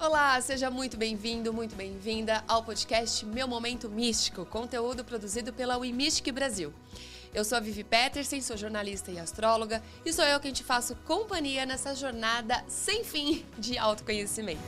Olá, seja muito bem-vindo, muito bem-vinda ao podcast Meu Momento Místico, conteúdo produzido pela WeMystic Brasil. Eu sou a Vivi Peterson, sou jornalista e astróloga, e sou eu quem te faço companhia nessa jornada sem fim de autoconhecimento.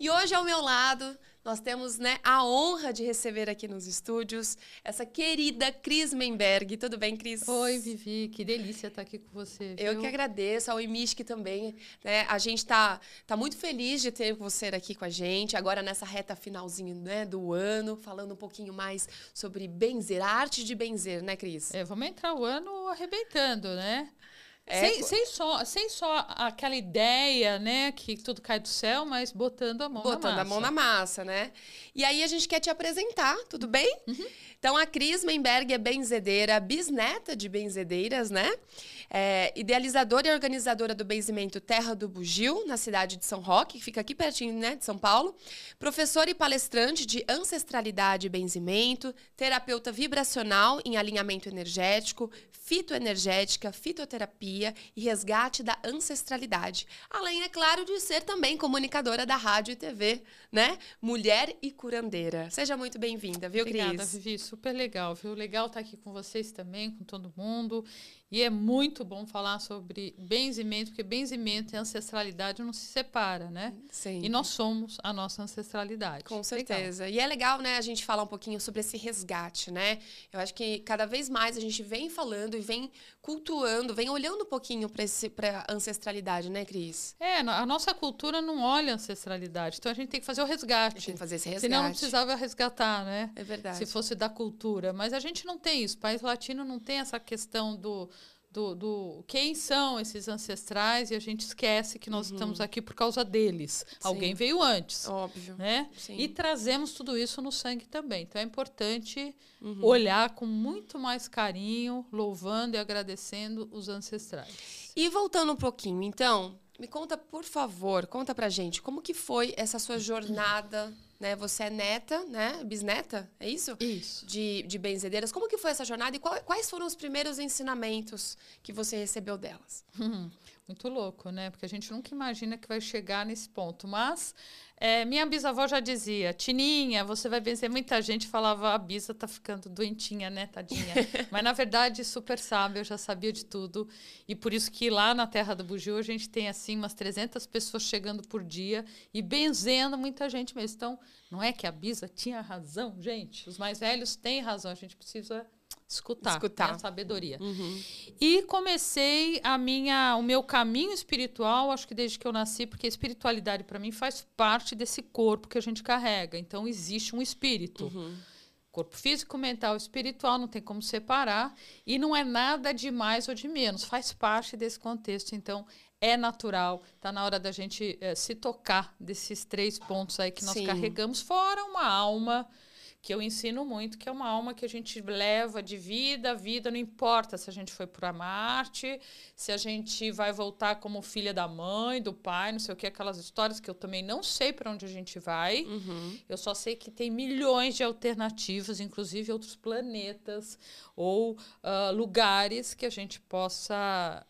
E hoje ao meu lado nós temos né, a honra de receber aqui nos estúdios essa querida Cris Menberg. Tudo bem, Cris? Oi, Vivi, que delícia estar aqui com você. Viu? Eu que agradeço, ao Imishk também. Né? A gente está tá muito feliz de ter você aqui com a gente, agora nessa reta finalzinho né, do ano, falando um pouquinho mais sobre benzer, a arte de benzer, né, Cris? É, vamos entrar o ano arrebentando, né? É, sem, sem, só, sem só aquela ideia, né, que tudo cai do céu, mas botando a mão botando na massa. Botando a mão na massa, né? E aí a gente quer te apresentar, tudo bem? Uhum. Então a Cris Menberg é benzedeira, bisneta de benzedeiras, né? É, idealizadora e organizadora do benzimento Terra do Bugio, na cidade de São Roque, que fica aqui pertinho né, de São Paulo. Professora e palestrante de ancestralidade e benzimento, terapeuta vibracional em alinhamento energético, fitoenergética, fitoterapia e resgate da ancestralidade. Além, é claro, de ser também comunicadora da rádio e TV, né? Mulher e curandeira. Seja muito bem-vinda, viu, Obrigada, Cris? Vivi. Super legal, viu? Legal estar aqui com vocês também, com todo mundo. E é muito bom falar sobre benzimento, porque benzimento e ancestralidade não se separa, né? Sim. E nós somos a nossa ancestralidade. Com certeza. Legal. E é legal, né, a gente falar um pouquinho sobre esse resgate, né? Eu acho que cada vez mais a gente vem falando e vem cultuando, vem olhando um pouquinho para a ancestralidade, né, Cris? É, a nossa cultura não olha a ancestralidade. Então a gente tem que fazer o resgate. Tem que fazer esse resgate. Senão não precisava resgatar, né? É verdade. Se fosse da cultura. Mas a gente não tem isso. O país latino não tem essa questão do do, do quem são esses ancestrais e a gente esquece que nós uhum. estamos aqui por causa deles. Sim. Alguém veio antes. Óbvio. Né? E trazemos tudo isso no sangue também. Então é importante uhum. olhar com muito mais carinho, louvando e agradecendo os ancestrais. E voltando um pouquinho, então, me conta, por favor, conta pra gente, como que foi essa sua jornada né? Você é neta, né? Bisneta, é isso? Isso. De, de benzedeiras. Como que foi essa jornada e qual, quais foram os primeiros ensinamentos que você recebeu delas? Muito louco, né? Porque a gente nunca imagina que vai chegar nesse ponto. Mas é, minha bisavó já dizia, Tininha, você vai vencer muita gente. Falava, a bisa tá ficando doentinha, né, tadinha? Mas, na verdade, super sábio, eu já sabia de tudo. E por isso que lá na Terra do Bugio a gente tem, assim, umas 300 pessoas chegando por dia e benzendo muita gente mesmo. Então, não é que a bisa tinha razão, gente. Os mais velhos têm razão. A gente precisa escutar, escutar. Né? sabedoria. Uhum. E comecei a minha, o meu caminho espiritual, acho que desde que eu nasci, porque a espiritualidade para mim faz parte desse corpo que a gente carrega. Então existe um espírito. Uhum. Corpo físico, mental, espiritual, não tem como separar e não é nada de mais ou de menos, faz parte desse contexto. Então, é natural, está na hora da gente é, se tocar desses três pontos aí que nós Sim. carregamos, fora uma alma que eu ensino muito, que é uma alma que a gente leva de vida a vida, não importa se a gente foi para Marte, se a gente vai voltar como filha da mãe, do pai, não sei o que, aquelas histórias que eu também não sei para onde a gente vai. Uhum. Eu só sei que tem milhões de alternativas, inclusive outros planetas ou uh, lugares que a gente possa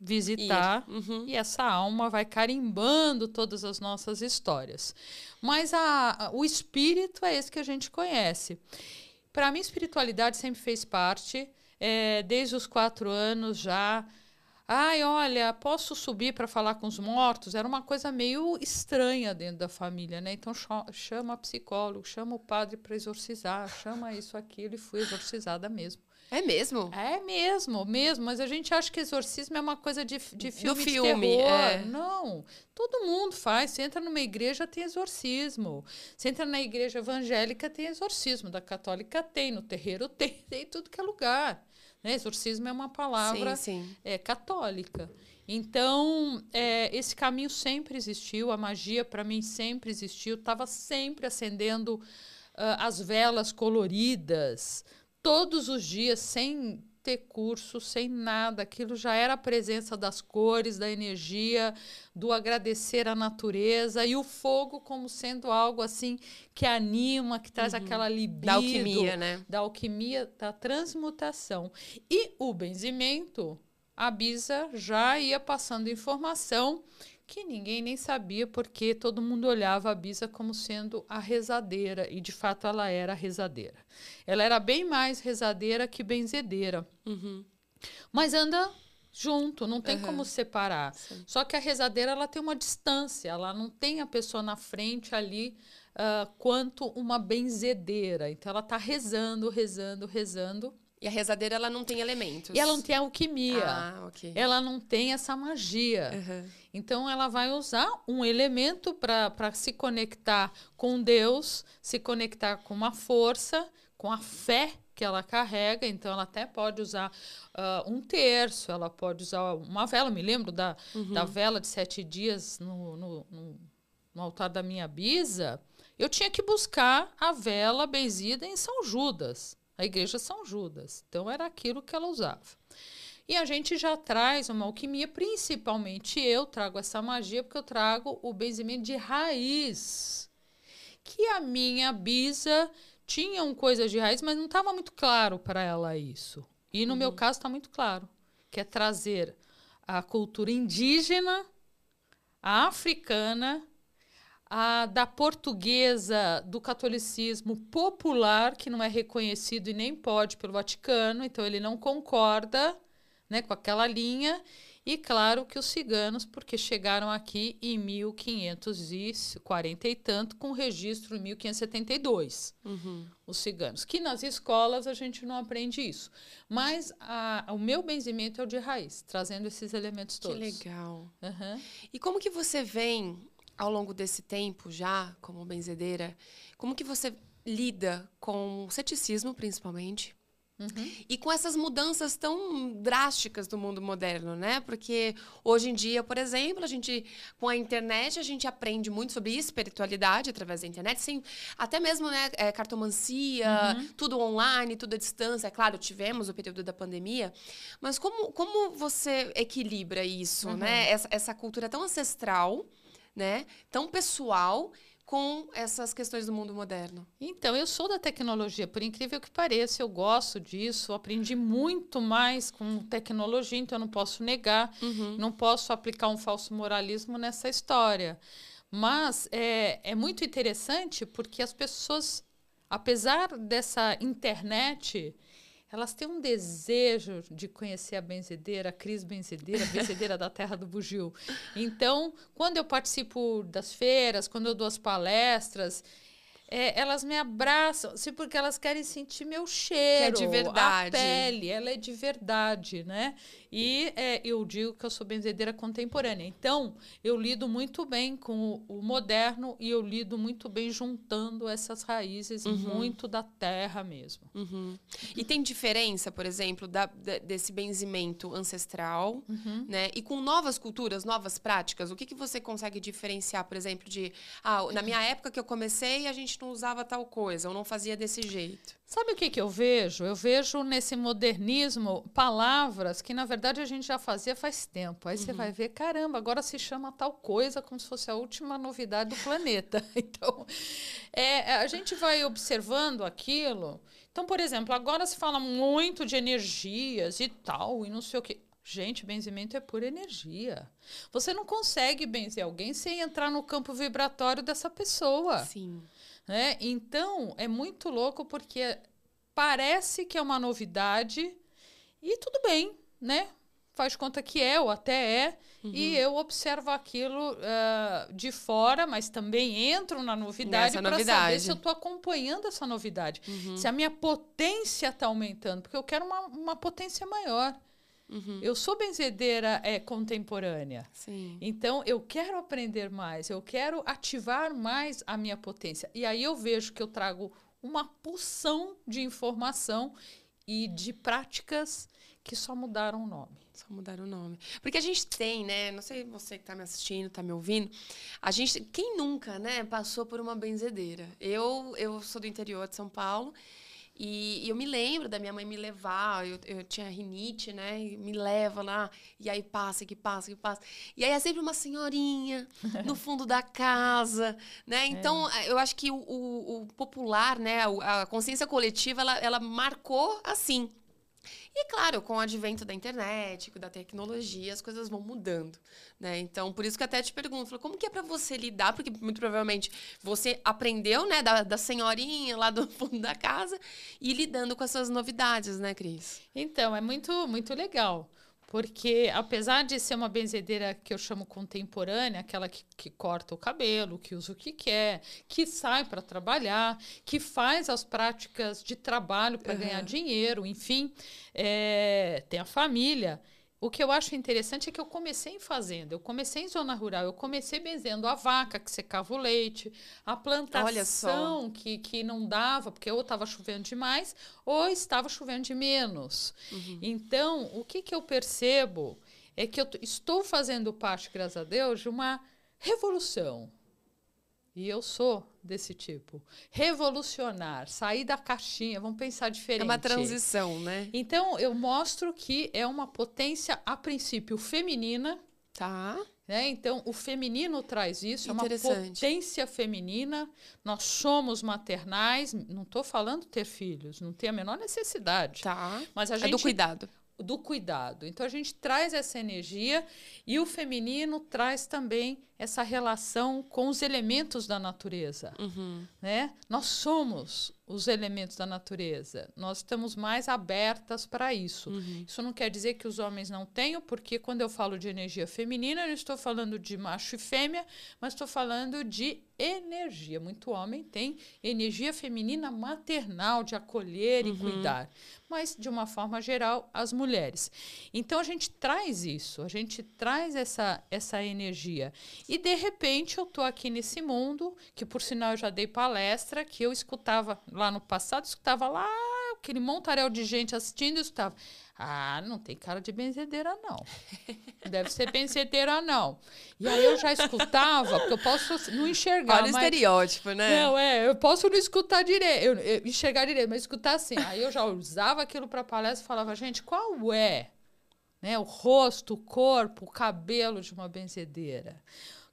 visitar uhum. e essa alma vai carimbando todas as nossas histórias. Mas a, a, o espírito é esse que a gente conhece. Para mim, espiritualidade sempre fez parte, é, desde os quatro anos já. Ai, olha, posso subir para falar com os mortos? Era uma coisa meio estranha dentro da família, né? Então chama psicólogo, chama o padre para exorcizar, chama isso, aquilo, e fui exorcizada mesmo. É mesmo? É mesmo, mesmo. Mas a gente acha que exorcismo é uma coisa de, de filme, Do filme de terror. É. Não. Todo mundo faz. Você entra numa igreja, tem exorcismo. Você entra na igreja evangélica, tem exorcismo. Da católica tem. No terreiro tem. Tem tudo que é lugar. Né? Exorcismo é uma palavra sim, sim. É, católica. Então, é, esse caminho sempre existiu. A magia, para mim, sempre existiu. Estava sempre acendendo uh, as velas coloridas todos os dias, sem ter curso, sem nada. Aquilo já era a presença das cores, da energia, do agradecer à natureza e o fogo como sendo algo assim que anima, que traz uhum. aquela libido. Da alquimia, né? Da alquimia, da transmutação. E o benzimento, a Bisa já ia passando informação que ninguém nem sabia porque todo mundo olhava a Bisa como sendo a rezadeira e de fato ela era a rezadeira. Ela era bem mais rezadeira que benzedeira. Uhum. Mas anda junto, não tem uhum. como separar. Sim. Só que a rezadeira ela tem uma distância, ela não tem a pessoa na frente ali uh, quanto uma benzedeira. Então ela está rezando, rezando, rezando e a rezadeira, ela não tem elementos. E ela não tem alquimia. Ah, ok. Ela não tem essa magia. Uhum. Então, ela vai usar um elemento para se conectar com Deus, se conectar com uma força, com a fé que ela carrega. Então, ela até pode usar uh, um terço, ela pode usar uma vela. Me lembro da, uhum. da vela de sete dias no, no, no, no altar da minha bisa. Eu tinha que buscar a vela benzida em São Judas a igreja São Judas. Então era aquilo que ela usava. E a gente já traz uma alquimia, principalmente eu trago essa magia, porque eu trago o benzimento de raiz. Que a minha bisa tinha um coisa de raiz, mas não estava muito claro para ela isso. E no uhum. meu caso está muito claro, que é trazer a cultura indígena, a africana a da portuguesa do catolicismo popular, que não é reconhecido e nem pode pelo Vaticano, então ele não concorda né, com aquela linha. E claro que os ciganos, porque chegaram aqui em 1540 e tanto, com registro em 1572. Uhum. Os ciganos. Que nas escolas a gente não aprende isso. Mas a, o meu benzimento é o de raiz, trazendo esses elementos todos. Que legal. Uhum. E como que você vem ao longo desse tempo já como benzedeira, como que você lida com o ceticismo, principalmente, Uhum. E com essas mudanças tão drásticas do mundo moderno, né? Porque hoje em dia, por exemplo, a gente com a internet a gente aprende muito sobre espiritualidade através da internet, sem até mesmo né, é, cartomancia, uhum. tudo online, tudo à distância. É claro, tivemos o período da pandemia, mas como, como você equilibra isso, uhum. né? Essa, essa cultura tão ancestral né, tão pessoal com essas questões do mundo moderno? Então, eu sou da tecnologia, por incrível que pareça, eu gosto disso, aprendi muito mais com tecnologia, então eu não posso negar, uhum. não posso aplicar um falso moralismo nessa história. Mas é, é muito interessante porque as pessoas, apesar dessa internet, elas têm um desejo de conhecer a benzedeira, a Cris Benzedeira, a benzedeira da terra do Bugio. Então, quando eu participo das feiras, quando eu dou as palestras, é, elas me abraçam, assim, porque elas querem sentir meu cheiro, que é de verdade. a pele, ela é de verdade, né? E é, eu digo que eu sou benzedeira contemporânea. Então, eu lido muito bem com o, o moderno e eu lido muito bem juntando essas raízes uhum. muito da terra mesmo. Uhum. E tem diferença, por exemplo, da, da, desse benzimento ancestral, uhum. né? E com novas culturas, novas práticas, o que, que você consegue diferenciar, por exemplo, de... Ah, na minha época que eu comecei, a gente não usava tal coisa, ou não fazia desse jeito. Sabe o que, que eu vejo? Eu vejo nesse modernismo palavras que, na verdade, a gente já fazia faz tempo. Aí uhum. você vai ver, caramba, agora se chama tal coisa como se fosse a última novidade do planeta. Então, é, a gente vai observando aquilo. Então, por exemplo, agora se fala muito de energias e tal, e não sei o quê. Gente, benzimento é pura energia. Você não consegue benzer alguém sem entrar no campo vibratório dessa pessoa. Sim. Né? Então, é muito louco porque parece que é uma novidade e tudo bem, né? Faz conta que é, ou até é, uhum. e eu observo aquilo uh, de fora, mas também entro na novidade para saber se eu estou acompanhando essa novidade. Uhum. Se a minha potência está aumentando, porque eu quero uma, uma potência maior. Uhum. Eu sou benzedeira é, contemporânea. Sim. Então, eu quero aprender mais, eu quero ativar mais a minha potência. E aí eu vejo que eu trago uma porção de informação e de práticas que só mudaram o nome. Só mudaram o nome. Porque a gente tem, né? Não sei você que está me assistindo, está me ouvindo. A gente, quem nunca, né, passou por uma benzedeira? Eu, eu sou do interior de São Paulo E, e eu me lembro da minha mãe me levar, eu, eu tinha rinite, né? E me leva lá, e aí passa, que passa, que passa. E aí é sempre uma senhorinha no fundo da casa, né? Então, é. eu acho que o, o, o popular, né? A, a consciência coletiva, ela, ela marcou assim. E claro, com o advento da internet, da tecnologia, as coisas vão mudando, né? Então, por isso que até te pergunto, como que é para você lidar? Porque muito provavelmente você aprendeu, né, da, da senhorinha lá do fundo da casa e lidando com essas novidades, né, Cris? Então, é muito, muito legal. Porque, apesar de ser uma benzedeira que eu chamo contemporânea, aquela que, que corta o cabelo, que usa o que quer, que sai para trabalhar, que faz as práticas de trabalho para uhum. ganhar dinheiro, enfim, é, tem a família. O que eu acho interessante é que eu comecei em fazenda, eu comecei em zona rural, eu comecei benzendo a vaca que secava o leite, a plantação que, que não dava, porque ou estava chovendo demais ou estava chovendo de menos. Uhum. Então, o que, que eu percebo é que eu estou fazendo parte, graças a Deus, de uma revolução. E eu sou desse tipo. Revolucionar, sair da caixinha, vamos pensar diferente. É uma transição, né? Então, eu mostro que é uma potência, a princípio, feminina. Tá. Né? Então, o feminino traz isso, é uma potência feminina. Nós somos maternais, não estou falando ter filhos, não tem a menor necessidade. Tá. Mas a é gente, do cuidado do cuidado. Então a gente traz essa energia e o feminino traz também essa relação com os elementos da natureza, uhum. né? Nós somos os elementos da natureza. Nós estamos mais abertas para isso. Uhum. Isso não quer dizer que os homens não tenham, porque quando eu falo de energia feminina, eu não estou falando de macho e fêmea, mas estou falando de energia. Muito homem tem energia feminina maternal de acolher uhum. e cuidar, mas de uma forma geral as mulheres. Então a gente traz isso, a gente traz essa essa energia. E de repente eu estou aqui nesse mundo que por sinal eu já dei palestra que eu escutava lá no passado, escutava lá aquele montaréu de gente assistindo e escutava. Ah, não tem cara de benzedeira, não. Deve ser benzedeira, não. E aí eu já escutava, porque eu posso não enxergar. Olha mas... o estereótipo, né? Não, é, eu posso não escutar direito, eu, eu, enxergar direito, mas escutar assim. Aí eu já usava aquilo para palestra e falava, gente, qual é né, o rosto, o corpo, o cabelo de uma benzedeira?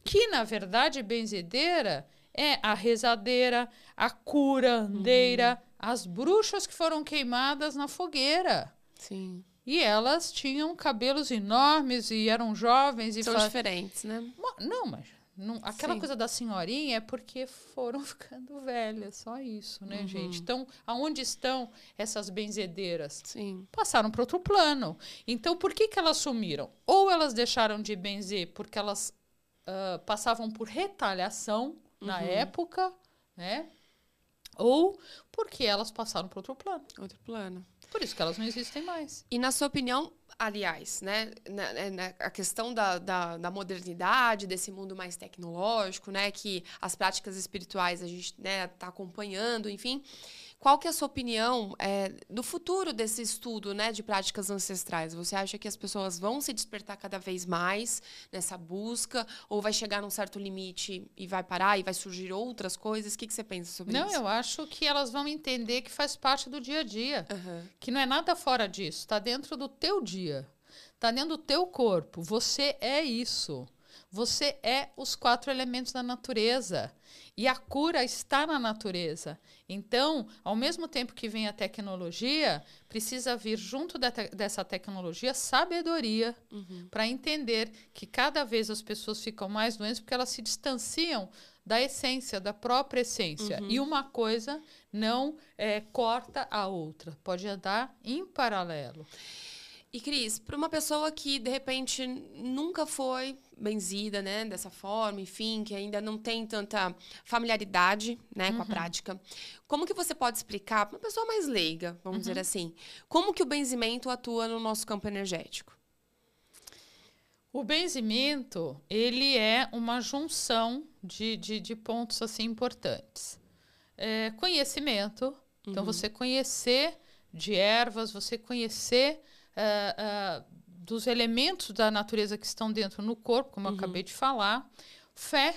Que, na verdade, benzedeira é a rezadeira, a curandeira, uhum. as bruxas que foram queimadas na fogueira. Sim. E elas tinham cabelos enormes e eram jovens. E São fa... diferentes, né? Não, mas não, aquela Sim. coisa da senhorinha é porque foram ficando velhas, só isso, né, uhum. gente? Então, aonde estão essas benzedeiras? Sim. Passaram para outro plano. Então, por que, que elas sumiram? Ou elas deixaram de benzer porque elas uh, passavam por retaliação, na uhum. época, né? Ou porque elas passaram para outro plano. Outro plano. Por isso que elas não existem mais. E na sua opinião, aliás, né, na, na, na, a questão da, da, da, modernidade, desse mundo mais tecnológico, né, que as práticas espirituais a gente né, tá acompanhando, enfim. Qual que é a sua opinião é, do futuro desse estudo né, de práticas ancestrais? Você acha que as pessoas vão se despertar cada vez mais nessa busca? Ou vai chegar num certo limite e vai parar e vai surgir outras coisas? O que, que você pensa sobre não, isso? Não, eu acho que elas vão entender que faz parte do dia a dia. Uhum. Que não é nada fora disso. Está dentro do teu dia. Está dentro do teu corpo. Você é isso. Você é os quatro elementos da natureza. E a cura está na natureza. Então, ao mesmo tempo que vem a tecnologia, precisa vir junto te dessa tecnologia sabedoria uhum. para entender que cada vez as pessoas ficam mais doentes porque elas se distanciam da essência, da própria essência. Uhum. E uma coisa não é, corta a outra, pode andar em paralelo. E Cris, para uma pessoa que de repente nunca foi benzida, né, dessa forma, enfim, que ainda não tem tanta familiaridade, né, uhum. com a uhum. prática, como que você pode explicar para uma pessoa mais leiga, vamos uhum. dizer assim, como que o benzimento atua no nosso campo energético? O benzimento, ele é uma junção de, de, de pontos assim importantes. É, conhecimento, então uhum. então você conhecer de ervas, você conhecer uh, uh, dos elementos da natureza que estão dentro no corpo, como uhum. eu acabei de falar, fé,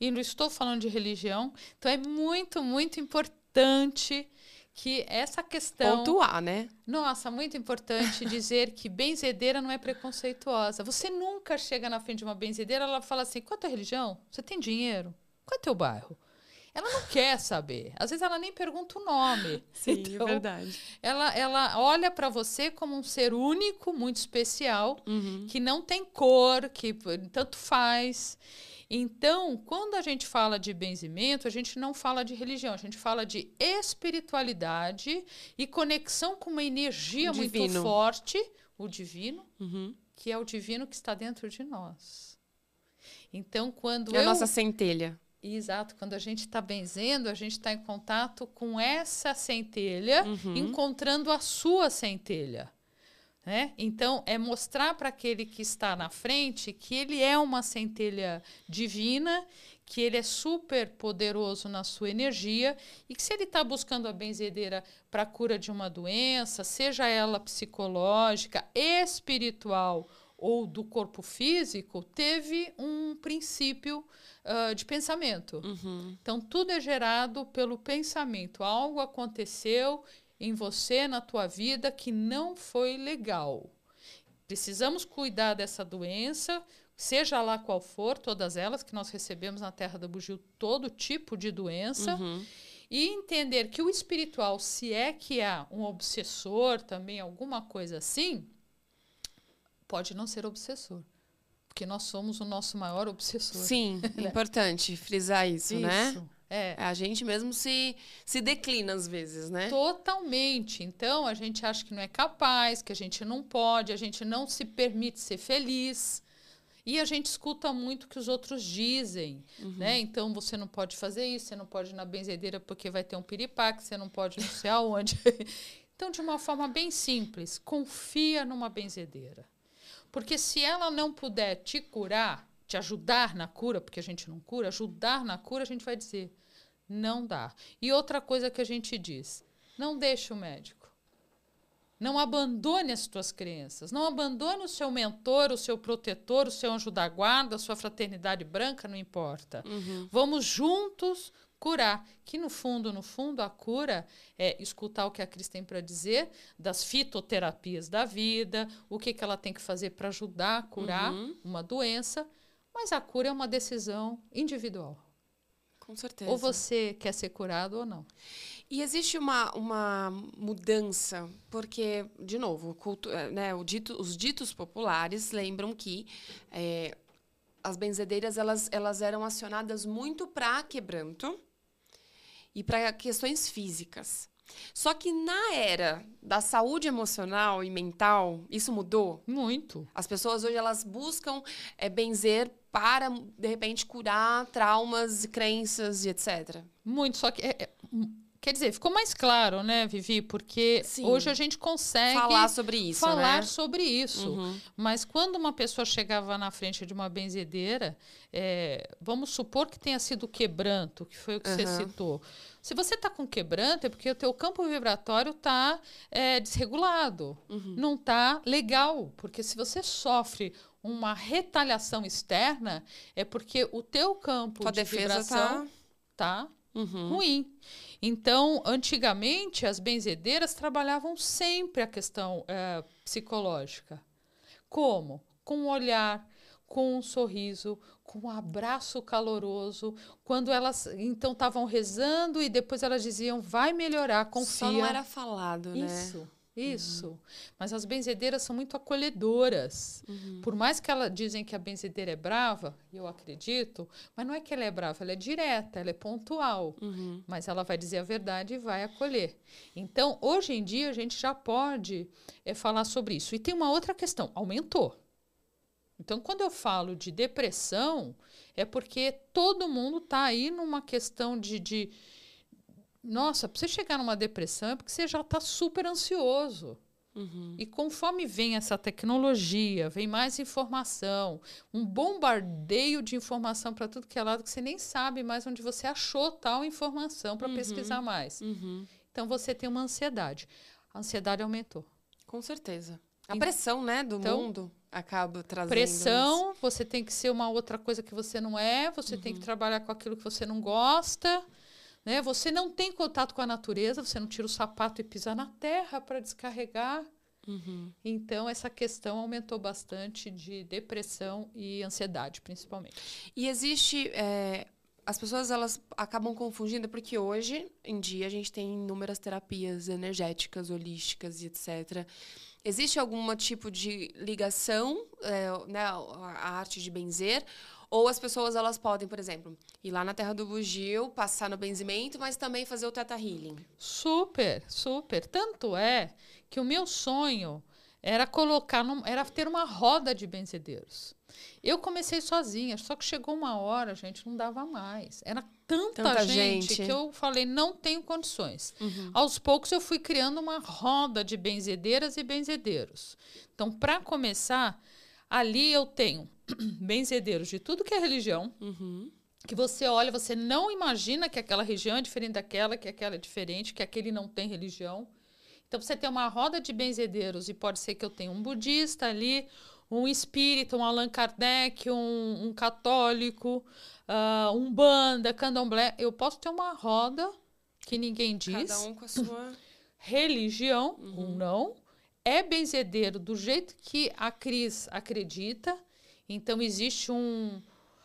e não estou falando de religião, então é muito, muito importante que essa questão. Pontuar, né? Nossa, muito importante dizer que benzedeira não é preconceituosa. Você nunca chega na frente de uma benzedeira, ela fala assim: qual é a tua religião? Você tem dinheiro? Qual é o teu bairro? Ela não quer saber. Às vezes ela nem pergunta o nome. Sim, é então, é verdade. Ela, ela olha para você como um ser único, muito especial, uhum. que não tem cor, que tanto faz. Então, quando a gente fala de benzimento, a gente não fala de religião, a gente fala de espiritualidade e conexão com uma energia muito forte, o divino, uhum. que é o divino que está dentro de nós. Então, quando é eu... a nossa centelha. Exato, quando a gente está benzendo, a gente está em contato com essa centelha, uhum. encontrando a sua centelha. Né? Então, é mostrar para aquele que está na frente que ele é uma centelha divina, que ele é super poderoso na sua energia e que se ele está buscando a benzedeira para a cura de uma doença, seja ela psicológica, espiritual ou do corpo físico, teve um princípio uh, de pensamento. Uhum. Então, tudo é gerado pelo pensamento. Algo aconteceu em você, na tua vida, que não foi legal. Precisamos cuidar dessa doença, seja lá qual for, todas elas que nós recebemos na Terra do Bugio, todo tipo de doença. Uhum. E entender que o espiritual, se é que há um obsessor, também alguma coisa assim, pode não ser obsessor. Porque nós somos o nosso maior obsessor. Sim, é importante frisar isso, isso. né? É. A gente mesmo se, se declina às vezes, né? Totalmente. Então, a gente acha que não é capaz, que a gente não pode, a gente não se permite ser feliz. E a gente escuta muito o que os outros dizem, uhum. né? Então, você não pode fazer isso, você não pode ir na benzedeira porque vai ter um piripaque, você não pode não sei aonde. então, de uma forma bem simples, confia numa benzedeira. Porque se ela não puder te curar, te ajudar na cura, porque a gente não cura, ajudar na cura, a gente vai dizer, não dá. E outra coisa que a gente diz, não deixe o médico. Não abandone as tuas crenças. Não abandone o seu mentor, o seu protetor, o seu anjo da guarda, a sua fraternidade branca, não importa. Uhum. Vamos juntos curar. Que no fundo, no fundo, a cura é escutar o que a Cris tem para dizer das fitoterapias da vida, o que, que ela tem que fazer para ajudar a curar uhum. uma doença. Mas a cura é uma decisão individual. Com certeza. Ou você quer ser curado ou não. E existe uma, uma mudança, porque, de novo, cultu eh, né, dito, os ditos populares lembram que é, as benzedeiras elas, elas eram acionadas muito para quebranto e para questões físicas. Só que na era da saúde emocional e mental, isso mudou? Muito. As pessoas hoje elas buscam é, benzer para, de repente, curar traumas, crenças e etc. Muito. Só que é, é Quer dizer, ficou mais claro, né, Vivi? Porque Sim. hoje a gente consegue falar sobre isso, falar né? sobre isso. Uhum. Mas quando uma pessoa chegava na frente de uma benzedeira, é, vamos supor que tenha sido quebranto, que foi o que uhum. você citou. Se você está com quebranto, é porque o teu campo vibratório está é, desregulado, uhum. não está legal. Porque se você sofre uma retaliação externa, é porque o teu campo Tua de vibração tá, tá uhum. ruim. Então, antigamente, as benzedeiras trabalhavam sempre a questão é, psicológica. Como? Com um olhar, com um sorriso, com um abraço caloroso. Quando elas então estavam rezando e depois elas diziam, vai melhorar, confia. Só não era falado, né? Isso. Isso. Uhum. Mas as benzedeiras são muito acolhedoras. Uhum. Por mais que elas dizem que a benzedeira é brava, eu acredito, mas não é que ela é brava, ela é direta, ela é pontual. Uhum. Mas ela vai dizer a verdade e vai acolher. Então, hoje em dia, a gente já pode é, falar sobre isso. E tem uma outra questão: aumentou. Então, quando eu falo de depressão, é porque todo mundo está aí numa questão de, de nossa, para você chegar numa depressão é porque você já está super ansioso. Uhum. E conforme vem essa tecnologia, vem mais informação, um bombardeio de informação para tudo que é lado que você nem sabe mais onde você achou tal informação para uhum. pesquisar mais. Uhum. Então você tem uma ansiedade. A ansiedade aumentou. Com certeza. A pressão, né, do então, mundo acaba trazendo pressão. Isso. Você tem que ser uma outra coisa que você não é. Você tem que trabalhar com aquilo que você não gosta Né? Você não tem contato com a natureza, você não tira o sapato e pisa na terra para descarregar. Uhum. Então, essa questão aumentou bastante de depressão e ansiedade, principalmente. E existe. é, as pessoas elas acabam confundindo, porque hoje em dia a gente tem inúmeras terapias energéticas, holísticas e etc. Existe algum tipo de ligação, é, né, a arte de benzer? Ou as pessoas elas podem, por exemplo, ir lá na Terra do Bugio, passar no benzimento, mas também fazer o Teta Healing? Super, super. Tanto é que o meu sonho era colocar, num, era ter uma roda de benzedeiros. Eu comecei sozinha, só que chegou uma hora, gente, não dava mais. Era tanta, Tanta gente, gente. que eu falei, não tenho condições. Uhum. Aos poucos eu fui criando uma roda de benzedeiras e benzedeiros. Então, para começar, ali eu tenho benzedeiros de tudo que é religião, Uhum. que você olha, você não imagina que aquela região é diferente daquela, que aquela é diferente, que aquele não tem religião. Então você tem uma roda de benzedeiros e pode ser que eu tenha um budista ali, um espírita, um Allan Kardec, um, um católico, ah, um banda, candomblé. Eu posso ter uma roda que ninguém diz, Cada um com a sua. religião ou não, é benzedeiro do jeito que a Cris acredita. Então existe um,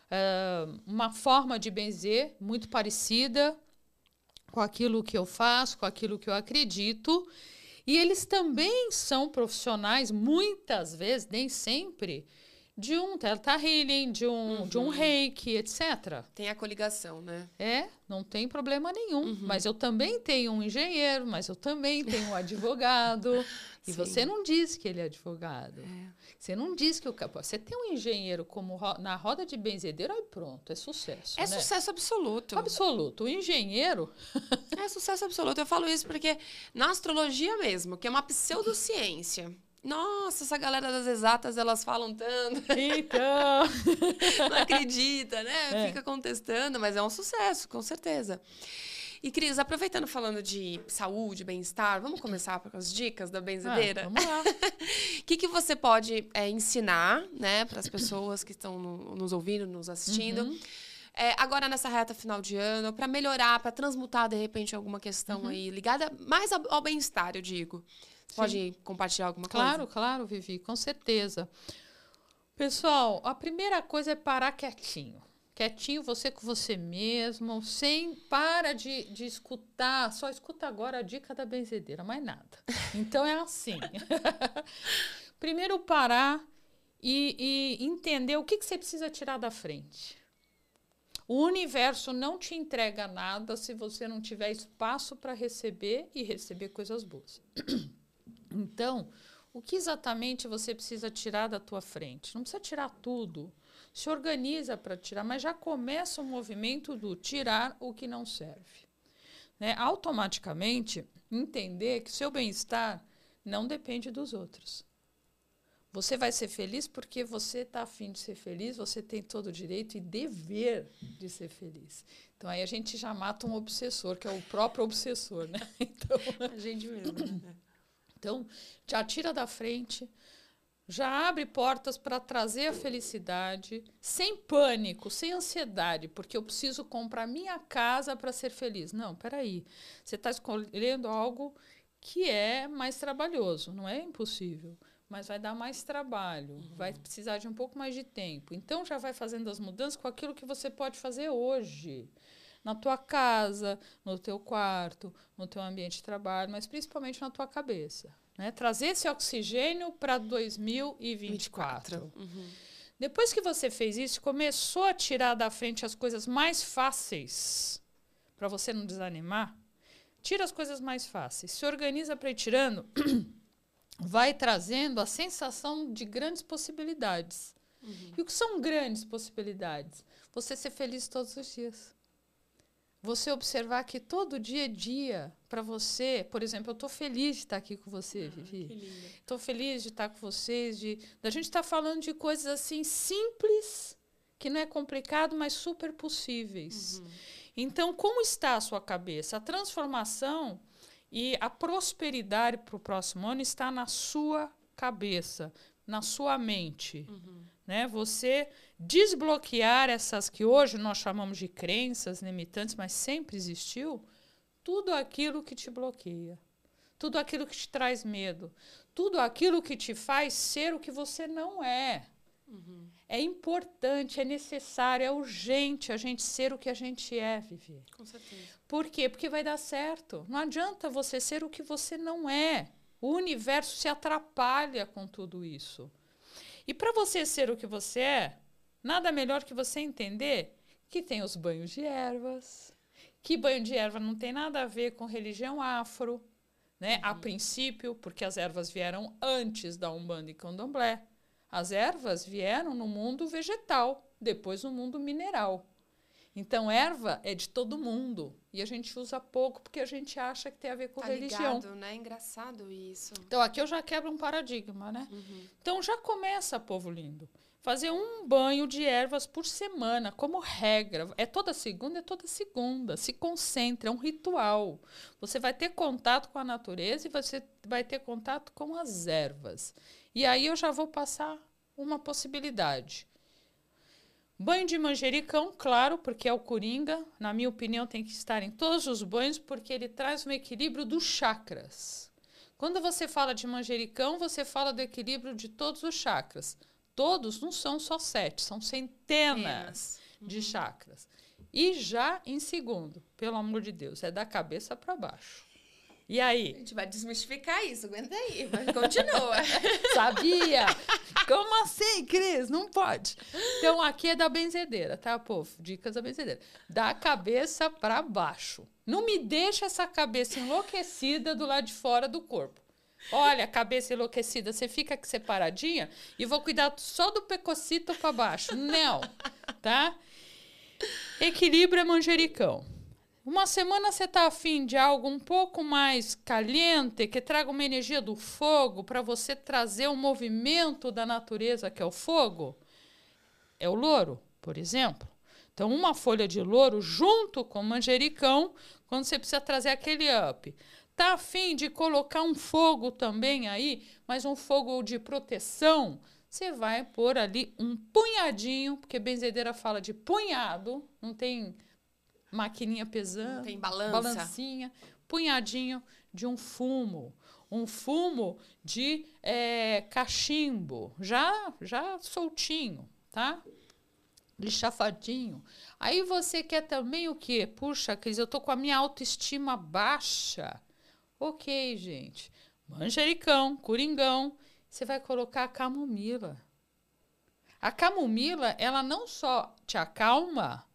ah, uma forma de benzer muito parecida com aquilo que eu faço, com aquilo que eu acredito. E eles também são profissionais, muitas vezes, nem sempre, de um Teta Healing, de um, de um reiki, etc. Tem a coligação, né? É, não tem problema nenhum. Uhum. Mas eu também tenho um engenheiro, mas eu também tenho um advogado. e Sim. É. você não diz que ele é advogado. Você não diz que o Você tem um engenheiro como ro- na roda de benzedeiro, aí pronto, é sucesso. É né? sucesso absoluto. Absoluto. O engenheiro, É sucesso absoluto. Eu falo isso porque na astrologia mesmo, que é uma pseudociência. Nossa, essa galera das exatas, elas falam tanto, então. não acredita, né? É. Fica contestando, mas é um sucesso, com certeza. E, Cris, aproveitando falando de saúde, bem-estar, vamos começar com as dicas da Ah, benzedeira? vamos lá. O que, que você pode é, ensinar né, para as pessoas que estão no- nos ouvindo, nos assistindo? Uhum. É, agora nessa reta final de ano, para melhorar, para transmutar de repente alguma questão Uhum. aí ligada mais ao, ao bem-estar, eu digo. Você pode compartilhar alguma Claro, coisa? claro, Vivi, com certeza. Pessoal, a primeira coisa é parar quietinho. Quietinho, você com você mesmo, sem para de, de escutar, só escuta agora a dica da benzedeira, mais nada. Então é assim. Primeiro parar e, e entender o que, que você precisa tirar da frente. O universo não te entrega nada se você não tiver espaço para receber e receber coisas boas. Então, o que exatamente você precisa tirar da tua frente? Não precisa tirar tudo. Se organiza para tirar, mas já começa o movimento do tirar o que não serve. Né? Automaticamente, entender que seu bem-estar não depende dos outros. Você vai ser feliz porque você está afim de ser feliz, você tem todo o direito e dever de ser feliz. Então aí a gente já mata um obsessor, que é o próprio obsessor, né? Então, A gente mesmo. né? Então, já tira da frente, já abre portas para trazer a felicidade, sem pânico, sem ansiedade, porque eu preciso comprar minha casa para ser feliz. Não, peraí. Você está escolhendo algo que é mais trabalhoso, não é impossível, mas vai dar mais trabalho, vai precisar de um pouco mais de tempo. Então, já vai fazendo as mudanças com aquilo que você pode fazer hoje na tua casa, no teu quarto, no teu ambiente de trabalho, mas principalmente na tua cabeça. Né? Trazer esse oxigênio para 2024. Uhum. Depois que você fez isso, começou a tirar da frente as coisas mais fáceis, para você não desanimar, tira as coisas mais fáceis, se organiza para ir tirando, vai trazendo a sensação de grandes possibilidades. E o que são grandes possibilidades? Você ser feliz todos os dias. Você observar que todo dia é dia para você. Por exemplo, eu estou feliz de estar aqui com você, Vivi. Que linda. Estou feliz de estar com vocês, de da gente estar falando de coisas assim simples, que não é complicado, mas super possíveis. Então, como está a sua cabeça? A transformação e a prosperidade para o próximo ano está na sua cabeça. na sua mente. Né? Você desbloquear essas que hoje nós chamamos de crenças limitantes, mas sempre existiu, tudo aquilo que te bloqueia, tudo aquilo que te traz medo, tudo aquilo que te faz ser o que você não é. Uhum. É importante, é necessário, é urgente a gente ser o que a gente é, Vivi. Com certeza. Por quê? Porque vai dar certo. Não adianta você ser o que você não é. O universo se atrapalha com tudo isso. E para você ser o que você é, nada melhor que você entender que tem os banhos de ervas, que banho de erva não tem nada a ver com religião afro, né? A princípio, porque as ervas vieram antes da Umbanda e Candomblé. As ervas vieram no mundo vegetal, depois no mundo mineral. Então, erva é de todo mundo. E a gente usa pouco porque a gente acha que tem a ver com Tá religião. ligado, né? Engraçado isso. Então, aqui eu já quebro um paradigma, né? Uhum. Então, já começa, povo lindo. Fazer um banho de ervas por semana, como regra. É toda segunda, é toda segunda. Se concentre, é um ritual. Você vai ter contato com a natureza e você vai ter contato com as ervas. E aí eu já vou passar uma possibilidade. Banho de manjericão, claro, porque é o coringa. Na minha opinião, tem que estar em todos os banhos, porque ele traz um equilíbrio dos chakras. Quando você fala de manjericão, você fala do equilíbrio de todos os chakras. Todos não são só sete, são centenas de chakras. E já em segundo, pelo amor de Deus, é da cabeça para baixo. E A aí? gente vai desmistificar isso, aguenta aí, mas continua. Sabia? Como assim, Cris? Não pode. Então, aqui é da benzedeira, tá, povo? Dicas da benzedeira. Da cabeça para baixo. Não me deixa essa cabeça enlouquecida do lado de fora do corpo. Olha, cabeça enlouquecida, você fica aqui separadinha e vou cuidar só do pecocito para baixo. Não, tá? Equilíbrio é manjericão. Uma semana você tá afim de algo um pouco mais caliente, que traga uma energia do fogo para você trazer o movimento da natureza, que é o fogo. É o louro, por exemplo. Então, uma folha de louro junto com manjericão, quando você precisa trazer aquele up. Tá afim de colocar um fogo também aí, mas um fogo de proteção? Você vai pôr ali um punhadinho, porque benzedeira fala de punhado, não tem maquininha pesando, tem balança. balancinha, punhadinho de um fumo, um fumo de eh, cachimbo, já já soltinho, tá? De chafadinho. Aí você quer também o quê? Puxa, Cris, eu tô com a minha autoestima baixa. Ok, gente. Manjericão, coringão. Você vai colocar a camomila. A camomila, ela não só te acalma,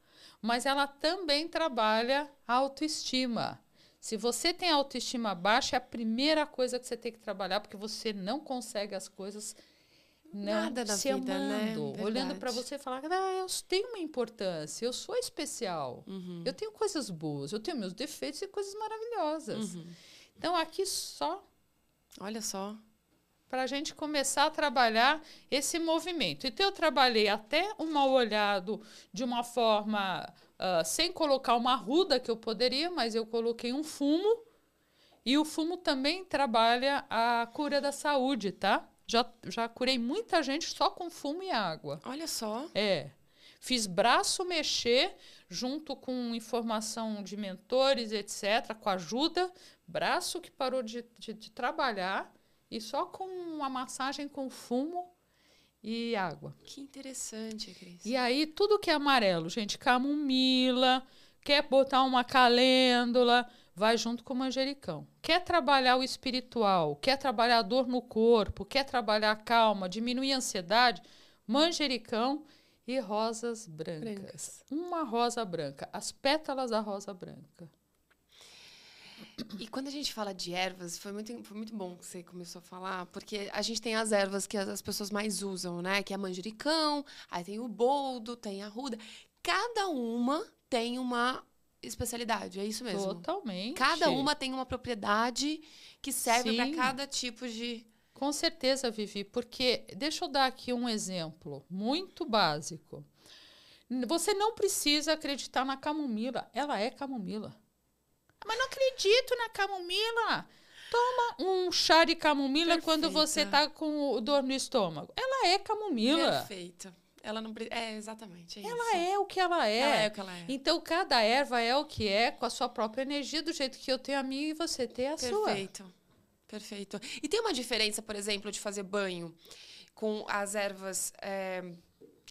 mas ela também trabalha a autoestima. Se você tem autoestima baixa, é a primeira coisa que você tem que trabalhar, porque você não consegue as coisas não Nada na se vida, né? amando, olhando para você e falar, ah, eu tenho uma importância, eu sou especial, Uhum. eu tenho coisas boas, eu tenho meus defeitos e coisas maravilhosas. Uhum. Então, aqui só Olha só. Para a gente começar a trabalhar esse movimento. Então, eu trabalhei até o mal olhado de uma forma ah, sem colocar uma ruda que eu poderia, mas eu coloquei um fumo. E o fumo também trabalha a cura da saúde, tá? Já, já curei muita gente só com fumo e água. Olha só. É. Fiz braço mexer junto com informação de mentores, etc., com ajuda. Braço que parou de, de, de trabalhar e só com uma massagem com fumo e água. Que interessante, Cris. E aí, tudo que é amarelo, gente, camomila, quer botar uma calêndula, vai junto com o manjericão. Quer trabalhar o espiritual, quer trabalhar a dor no corpo, quer trabalhar a calma, diminuir a ansiedade, manjericão e rosas brancas. Brancas. Uma rosa branca, as pétalas da rosa branca. E quando a gente fala de ervas, foi muito, foi muito bom que você começou a falar, porque a gente tem as ervas que as, as pessoas mais usam, né? Que é manjericão, aí tem o boldo, tem a ruda. Cada uma tem uma especialidade, é isso mesmo? Totalmente. Cada uma tem uma propriedade que serve para cada tipo de. Com certeza, Vivi, porque deixa eu dar aqui um exemplo muito básico. Você não precisa acreditar na camomila, ela é camomila. Mas não acredito na camomila. Toma um chá de camomila Perfeita. quando você tá com dor no estômago. Ela é camomila. Perfeito. Ela não. É, exatamente. É Ela isso. é o que ela é. Ela é o que ela é. Então, cada erva é o que é, com a sua própria energia, do jeito que eu tenho a minha e você tem a sua. Perfeito. Perfeito. E tem uma diferença, por exemplo, de fazer banho com as ervas é,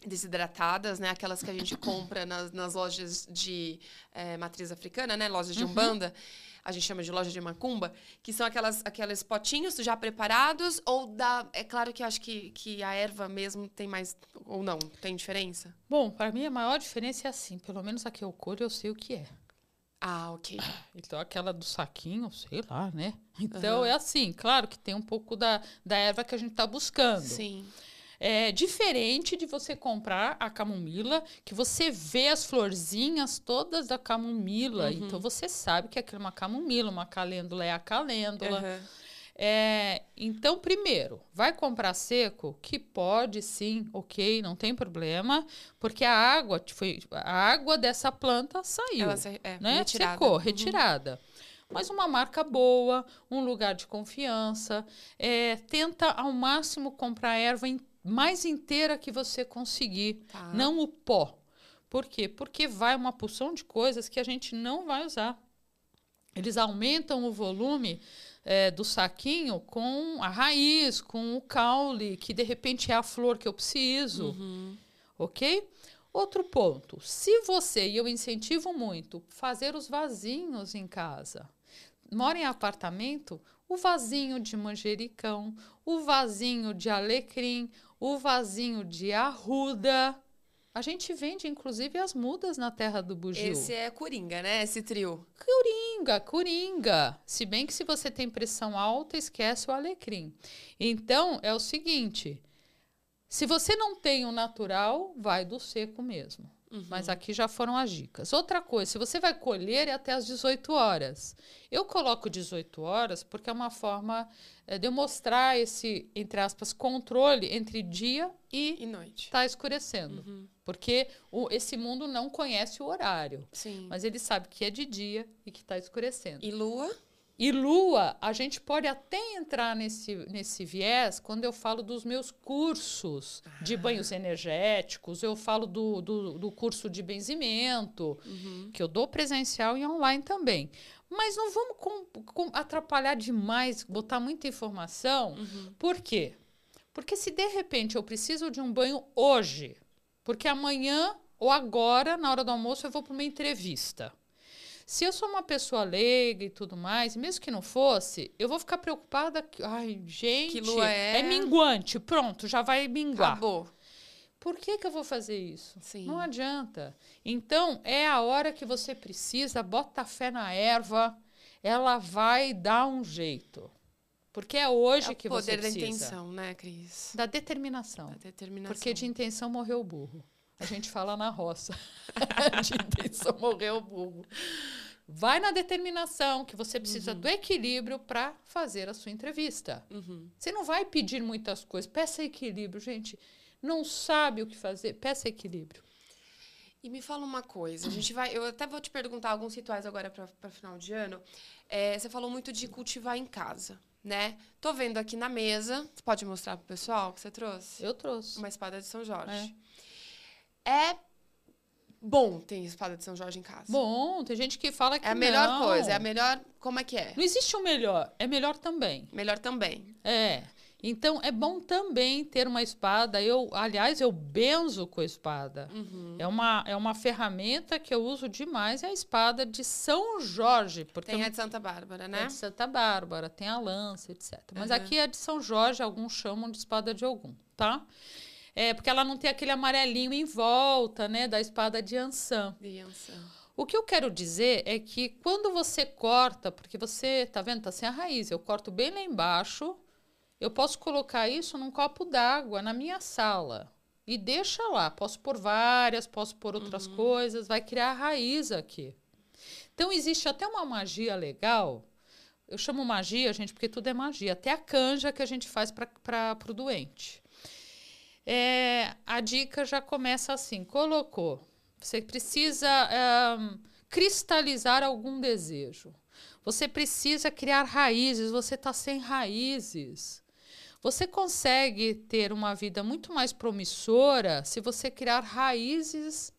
desidratadas, né? Aquelas que a gente compra nas, nas lojas de é, matriz africana, né? Lojas Uhum. de Umbanda. A gente chama de loja de macumba, que são aquelas, aqueles potinhos já preparados, ou dá. É claro que eu acho que, que a erva mesmo tem mais. Ou não, tem diferença? Bom, para mim a maior diferença é assim, pelo menos a que eu colho eu sei o que é. Ah, ok. Então, aquela do saquinho, sei lá, né? Então, Aham. é assim, claro que tem um pouco da, da erva que a gente tá buscando. Sim. É diferente de você comprar a camomila, que você vê as florzinhas todas da camomila. Uhum. Então, você sabe que aquilo é uma camomila, uma calêndula é a calêndula. Aham. É, então, primeiro, vai comprar seco, que pode sim, ok, não tem problema, porque a água foi a água dessa planta saiu, Ela se- é, né? retirada. Secou, Uhum. retirada. Mas uma marca boa, um lugar de confiança, é, tenta ao máximo comprar a erva in- mais inteira que você conseguir, Tá. não o pó. Por quê? Porque vai uma porção de coisas que a gente não vai usar. Eles aumentam o volume eh, do saquinho com a raiz, com o caule, que de repente é a flor que eu preciso, Uhum. ok? Outro ponto, se você, e eu incentivo muito, fazer os vasinhos em casa. Mora em apartamento, o vasinho de manjericão, o vasinho de alecrim, o vasinho de arruda. A gente vende, inclusive, as mudas na terra do bugio. Esse é Coringa, né? Esse trio. Coringa, coringa. Se bem que se você tem pressão alta, esquece o alecrim. Então, é o seguinte: se você não tem o natural, vai do seco mesmo. Mas aqui já foram as dicas. Outra coisa, se você vai colher é até às 18 horas. Eu coloco 18 horas porque é uma forma eh, de eu mostrar esse, entre aspas, controle entre dia e E noite. está escurecendo. Porque o- esse mundo não conhece o horário. Sim. Mas ele sabe que é de dia e que está escurecendo. E lua? E lua, a gente pode até entrar nesse, nesse viés quando eu falo dos meus cursos de banhos energéticos, eu falo do, do, do curso de benzimento, que eu dou presencial e online também. Mas não vamos com- com- atrapalhar demais, botar muita informação. Por quê? Porque se de repente eu preciso de um banho hoje, porque amanhã ou agora, na hora do almoço, eu vou para uma entrevista. Se eu sou uma pessoa leiga e tudo mais, mesmo que não fosse, eu vou ficar preocupada que, ai, gente, Que lua é? minguante, pronto, já vai minguar. Acabou. Por que, que eu vou fazer isso? Sim. Não adianta. Então, é a hora que você precisa, bota fé na erva, ela vai dar um jeito. Porque é hoje é o que você poder da precisa. intenção, né, Cris? Da determinação. Da determinação. Porque de intenção morreu o burro. A gente fala na roça. de intenção morreu o burro. Vai na determinação que você precisa do equilíbrio para fazer a sua entrevista. Uhum. Você não vai pedir muitas coisas. Peça equilíbrio, gente. Não sabe o que fazer, peça equilíbrio. E me fala uma coisa, a gente vai, eu até vou te perguntar alguns rituais agora para final de ano. É, você falou muito de cultivar em casa, né? Tô vendo aqui na mesa, você pode mostrar pro pessoal que você trouxe? Eu trouxe. Uma espada de São Jorge. É, bom ter espada de São Jorge em casa. Bom, tem gente que fala que é a melhor não. coisa, é a melhor, como é que é? Não existe o melhor, é melhor também. Melhor também. É. Então é bom também ter uma espada. Eu, aliás, eu benzo com a espada. Uhum. É uma, é uma ferramenta que eu uso demais, é a espada de São Jorge, porque Tem a de Santa Bárbara, É né? de Santa Bárbara, tem a lança, etc. Mas Aham. aqui é de São Jorge, alguns chamam de espada de algum, tá? É porque ela não tem aquele amarelinho em volta, né, da espada de Ansan. Criança. O que eu quero dizer é que quando você corta, porque você, tá vendo, tá sem a raiz, eu corto bem lá embaixo, eu posso colocar isso num copo d'água na minha sala e deixa lá. Posso pôr várias, posso pôr outras coisas, vai criar raiz aqui. Então existe até uma magia legal. Eu chamo magia, gente, porque tudo é magia. Até a canja que a gente faz para o doente. É, a dica já começa assim: colocou. Você precisa ahn, cristalizar algum desejo. Você precisa criar raízes, você está sem raízes. Você consegue ter uma vida muito mais promissora se você criar raízes,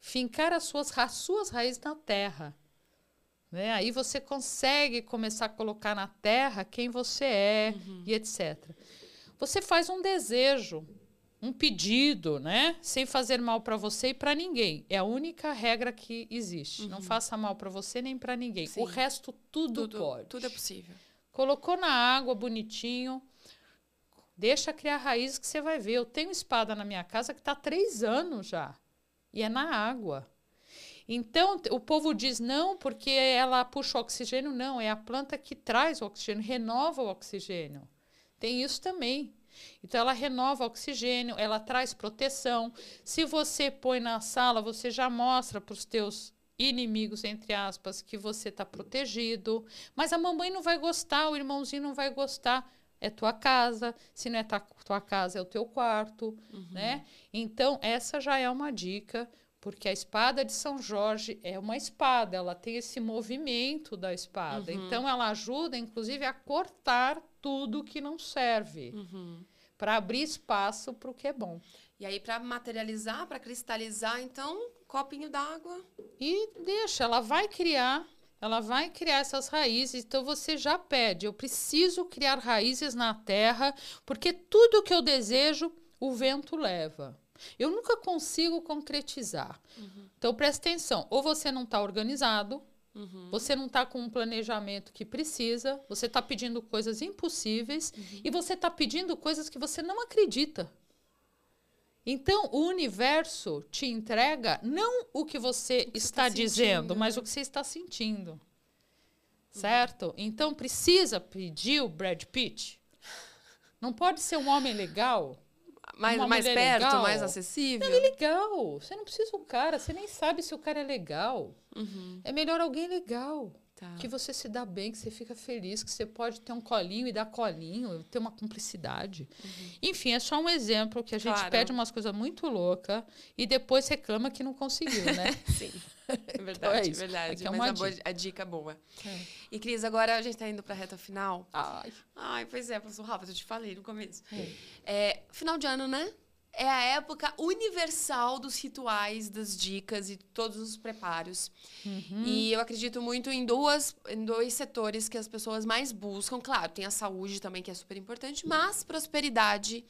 fincar as suas, as suas raízes na terra. Né? Aí você consegue começar a colocar na terra quem você é uhum. e etc. Você faz um desejo, um pedido, né? Sem fazer mal para você e para ninguém. É a única regra que existe. Uhum. Não faça mal para você nem para ninguém. Sim. O resto tudo, tudo pode. Tudo é possível. Colocou na água bonitinho. Deixa criar raízes que você vai ver. Eu tenho espada na minha casa que está há três anos já. E é na água. Então, o povo diz não porque ela puxa o oxigênio. Não, é a planta que traz o oxigênio, renova o oxigênio. Tem isso também. Então, ela renova oxigênio, ela traz proteção. Se você põe na sala, você já mostra para os teus inimigos, entre aspas, que você está protegido. Mas a mamãe não vai gostar, o irmãozinho não vai gostar. É tua casa, se não é tua casa, é o teu quarto, uhum. né? Então, essa já é uma dica porque a espada de São Jorge é uma espada, ela tem esse movimento da espada. Uhum. Então, ela ajuda, inclusive, a cortar tudo que não serve, uhum. para abrir espaço para o que é bom. E aí, para materializar, para cristalizar, então, copinho d'água. E deixa, ela vai criar. Ela vai criar essas raízes, então você já pede. Eu preciso criar raízes na terra, porque tudo que eu desejo, o vento leva. Eu nunca consigo concretizar. Uhum. Então, presta atenção: ou você não está organizado, uhum. você não está com um planejamento que precisa, você está pedindo coisas impossíveis uhum. e você está pedindo coisas que você não acredita. Então, o universo te entrega não o que você o que está tá dizendo, mas o que você está sentindo. Uhum. Certo? Então, precisa pedir o Brad Pitt. Não pode ser um homem legal mais, mais perto, legal. mais acessível. Não, é legal. Você não precisa um cara, você nem sabe se o cara é legal. Uhum. É melhor alguém legal. Tá. Que você se dá bem, que você fica feliz, que você pode ter um colinho e dar colinho, ter uma cumplicidade. Uhum. Enfim, é só um exemplo que a gente claro. pede umas coisas muito loucas e depois reclama que não conseguiu, né? Sim. É verdade, então é, é verdade. É, é Mas a, boa, a, dica boa. É. E, Cris, agora a gente está indo para a reta final. Ai. Ai, pois é, passou rápido, eu te falei no começo. É. é final de ano, né? É a época universal dos rituais, das dicas e todos os preparos. Uhum. E eu acredito muito em, duas, em dois setores que as pessoas mais buscam. Claro, tem a saúde também, que é super importante, mas prosperidade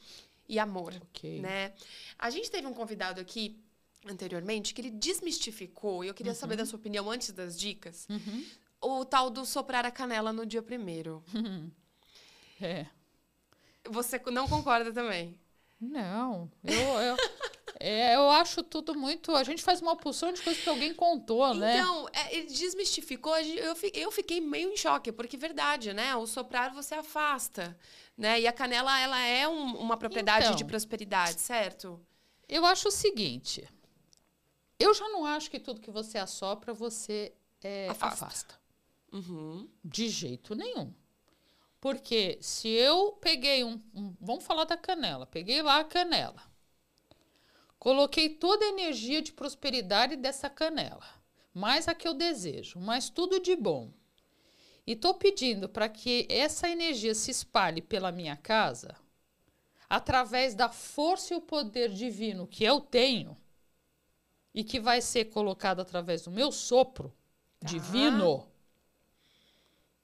e amor. Okay. Né? A gente teve um convidado aqui anteriormente que ele desmistificou, e eu queria uhum. saber da sua opinião antes das dicas, uhum. o tal do soprar a canela no dia primeiro. É. Você não concorda também? Não, eu, eu, é, eu acho tudo muito. A gente faz uma porção de coisas que alguém contou, né? Então, é, ele desmistificou. Eu, eu fiquei meio em choque, porque é verdade, né? O soprar você afasta, né? E a canela, ela é um, uma propriedade então, de prosperidade, certo? Eu acho o seguinte. Eu já não acho que tudo que você assopra, você é, afasta. afasta. Uhum. De jeito nenhum. Porque se eu peguei um, um, Vamos falar da canela. Peguei lá a canela. Coloquei toda a energia de prosperidade dessa canela. Mais a que eu desejo, mais tudo de bom. E estou pedindo para que essa energia se espalhe pela minha casa através da força e o poder divino que eu tenho e que vai ser colocado através do meu sopro tá. divino.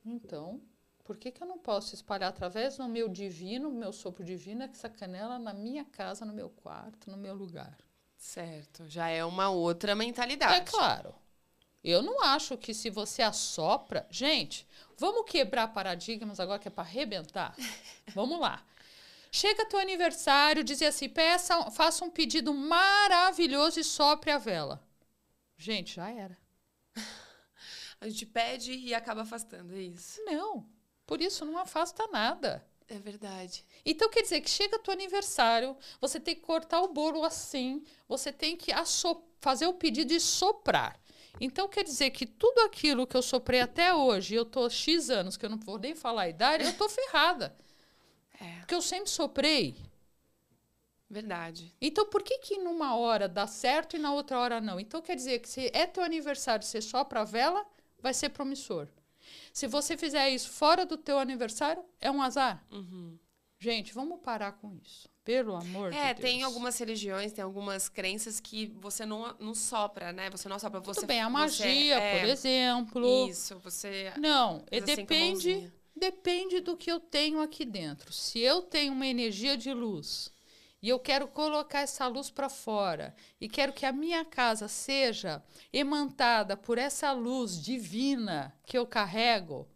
Então, por que, que eu não posso espalhar através do meu divino, meu sopro divino, essa canela na minha casa, no meu quarto, no meu lugar? Certo, já é uma outra mentalidade. É claro. Eu não acho que se você assopra. Gente, vamos quebrar paradigmas agora que é para arrebentar? vamos lá. Chega teu aniversário, diz assim: peça, faça um pedido maravilhoso e sopre a vela. Gente, já era. A gente pede e acaba afastando, é isso? Não. Por isso, não afasta nada. É verdade. Então quer dizer que chega teu aniversário, você tem que cortar o bolo assim, você tem que fazer o pedido e soprar. Então quer dizer que tudo aquilo que eu soprei até hoje, eu tô X anos, que eu não vou nem falar a idade, eu tô ferrada. É. Porque eu sempre soprei. Verdade. Então por que que numa hora dá certo e na outra hora não? Então quer dizer que se é teu aniversário, você sopra a vela, vai ser promissor. Se você fizer isso fora do teu aniversário, é um azar. Uhum. Gente, vamos parar com isso. Pelo amor É, de Deus. tem algumas religiões, tem algumas crenças que você não, não sopra, né? Você não sopra. Você, Tudo bem, a magia, é, por exemplo. Isso, você. Não, é, assim depende. Depende do que eu tenho aqui dentro. Se eu tenho uma energia de luz e eu quero colocar essa luz para fora e quero que a minha casa seja emantada por essa luz divina que eu carrego,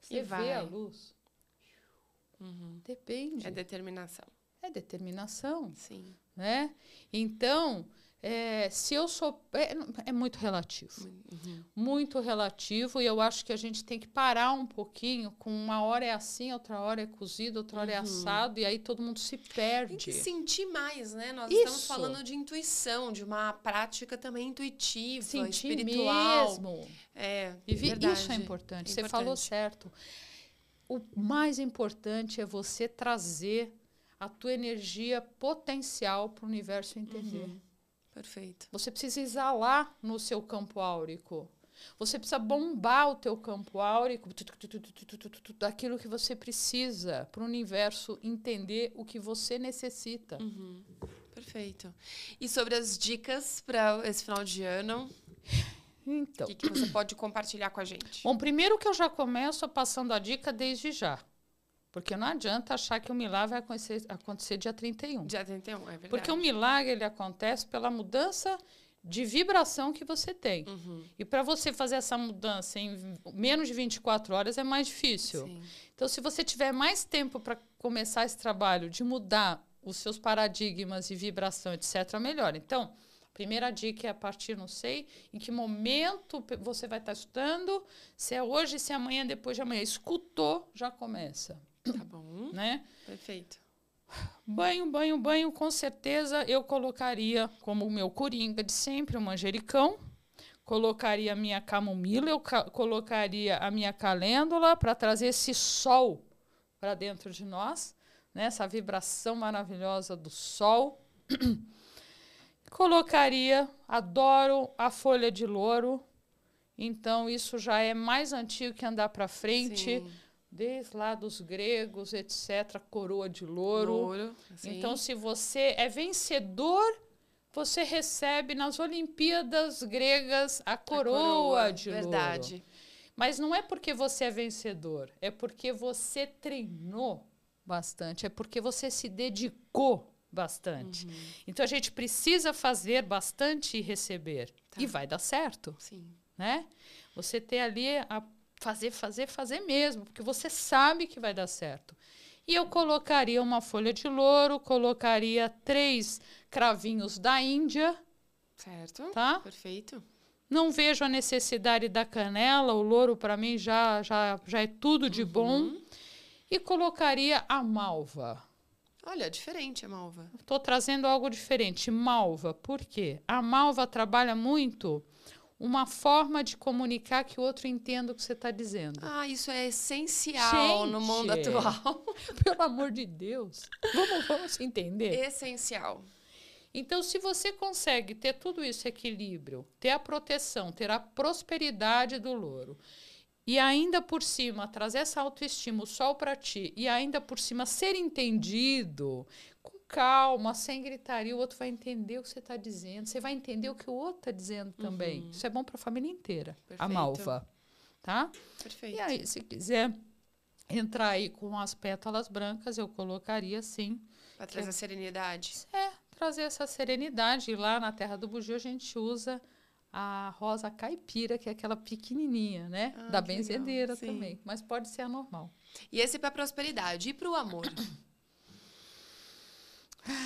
você E vai. vê a luz. Uhum. Depende. É determinação. é determinação. Sim. né? Então, é, se eu sou. É, é muito relativo. Uhum. Muito relativo, e eu acho que a gente tem que parar um pouquinho com uma hora é assim, outra hora é cozido, outra hora é assado, e aí todo mundo se Tem perde. que sentir mais, né? Nós estamos Isso. falando de intuição, de uma prática também intuitiva, Sentir espiritual. mesmo. É, E vi- verdade. isso é importante. É Você falou importante. certo. O mais importante é você trazer a tua energia potencial para o universo entender. Uhum. Perfeito. Você precisa exalar no seu campo áurico. Você precisa bombar o teu campo áurico daquilo que você precisa para o universo entender o que você necessita. Uhum. Perfeito. E sobre as dicas para esse final de ano? Então. O que, que, você pode compartilhar com a gente? Bom, primeiro que eu já começo passando a dica desde já. Porque não adianta achar que o milagre vai acontecer, acontecer dia 31. Dia 31, é verdade. Porque o milagre ele acontece pela mudança de vibração que você tem. Uhum. E para você fazer essa mudança em menos de 24 horas é mais difícil. Sim. Então, se você tiver mais tempo para começar esse trabalho de mudar os seus paradigmas e vibração, etc., melhor. Então, a primeira dica é a partir, não sei, em que momento você vai estar estudando, se é hoje, se é amanhã, depois de amanhã. Escutou, já começa, Tá bom. né? Perfeito. Banho, banho, banho, com certeza eu colocaria como o meu coringa de sempre, o manjericão. Colocaria a minha camomila, eu ca- colocaria a minha calêndula para trazer esse sol para dentro de nós, né? essa vibração maravilhosa do sol. Colocaria, adoro a folha de louro, então isso já é mais antigo que andar para frente, Sim. Desde lá dos gregos, etc., coroa de louro. Louro. Então, se você é vencedor, você recebe nas Olimpíadas gregas a A coroa, de Verdade. louro. Mas não é porque você é vencedor, é porque você treinou bastante, é porque você se dedicou bastante. Uhum. Então, a gente precisa fazer bastante e receber. Tá. E vai dar certo Sim. né? Você ter ali a fazer, fazer, fazer mesmo, porque você sabe que vai dar certo. E eu colocaria uma folha de louro, colocaria três cravinhos da Índia, Certo. tá? Perfeito. Não vejo a necessidade da canela, o louro para mim já, já, já é tudo de bom. Uhum. E colocaria a malva. Olha, diferente a malva. Estou trazendo algo diferente. Malva, por quê? A malva trabalha muito uma forma de comunicar que o outro entenda o que você está dizendo. Ah, isso é essencial no mundo Gente. atual. Pelo amor de Deus. Vamos, vamos entender. essencial. Então, se você consegue ter tudo isso equilíbrio, ter a proteção, ter a prosperidade do louro, e ainda por cima trazer essa autoestima, o sol para ti, e ainda por cima ser entendido, com calma, sem gritaria, o outro vai entender o que você está dizendo, você vai entender o que o outro está dizendo também. Uhum. Isso é bom para a família inteira, a Perfeito. malva. Tá? Perfeito. E aí, se quiser entrar aí com as pétalas brancas, eu colocaria sim. Pra trazer serenidade. É, trazer essa serenidade. E lá na Terra do Bugio a gente usa a rosa caipira, que é aquela pequenininha, né? Ah, da legal, benzedeira também. Mas pode ser a normal. E esse pra prosperidade. E pro amor?